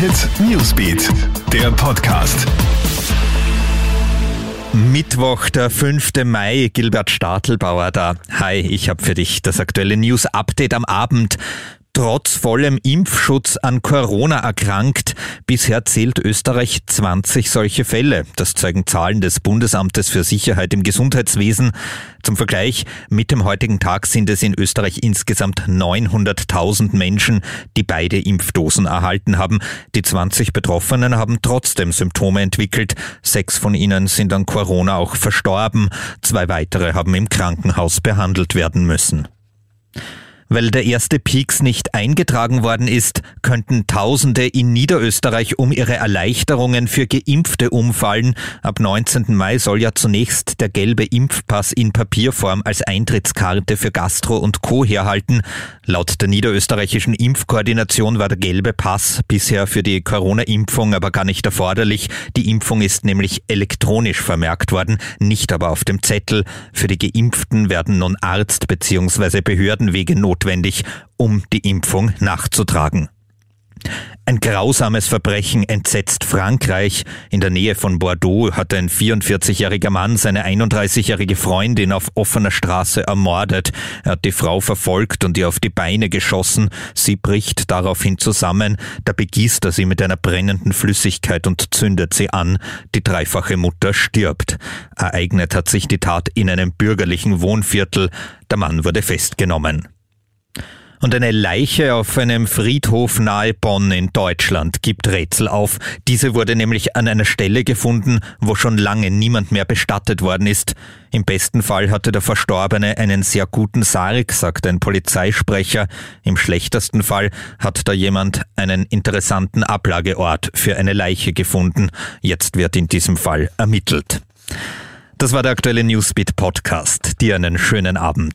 Hit Newsbeat, der Podcast. Mittwoch, der 5. Mai, Gilbert Stadelbauer da. Hi, ich habe für dich das aktuelle News-Update am Abend trotz vollem Impfschutz an Corona erkrankt. Bisher zählt Österreich 20 solche Fälle. Das zeigen Zahlen des Bundesamtes für Sicherheit im Gesundheitswesen. Zum Vergleich, mit dem heutigen Tag sind es in Österreich insgesamt 900.000 Menschen, die beide Impfdosen erhalten haben. Die 20 Betroffenen haben trotzdem Symptome entwickelt. Sechs von ihnen sind an Corona auch verstorben. Zwei weitere haben im Krankenhaus behandelt werden müssen. Weil der erste Peaks nicht eingetragen worden ist, könnten Tausende in Niederösterreich um ihre Erleichterungen für Geimpfte umfallen. Ab 19. Mai soll ja zunächst der gelbe Impfpass in Papierform als Eintrittskarte für Gastro und Co. herhalten. Laut der niederösterreichischen Impfkoordination war der gelbe Pass bisher für die Corona-Impfung aber gar nicht erforderlich. Die Impfung ist nämlich elektronisch vermerkt worden, nicht aber auf dem Zettel. Für die Geimpften werden nun Arzt bzw. Behördenwege notwendig, um die Impfung nachzutragen. Ein grausames Verbrechen entsetzt Frankreich. In der Nähe von Bordeaux hat ein 44-jähriger Mann seine 31-jährige Freundin auf offener Straße ermordet. Er hat die Frau verfolgt und ihr auf die Beine geschossen. Sie bricht daraufhin zusammen. Da begießt er sie mit einer brennenden Flüssigkeit und zündet sie an. Die dreifache Mutter stirbt. Ereignet hat sich die Tat in einem bürgerlichen Wohnviertel. Der Mann wurde festgenommen und eine Leiche auf einem Friedhof nahe Bonn in Deutschland gibt Rätsel auf. Diese wurde nämlich an einer Stelle gefunden, wo schon lange niemand mehr bestattet worden ist. Im besten Fall hatte der Verstorbene einen sehr guten Sarg, sagt ein Polizeisprecher. Im schlechtesten Fall hat da jemand einen interessanten Ablageort für eine Leiche gefunden. Jetzt wird in diesem Fall ermittelt. Das war der aktuelle Newsbeat Podcast. Dir einen schönen Abend.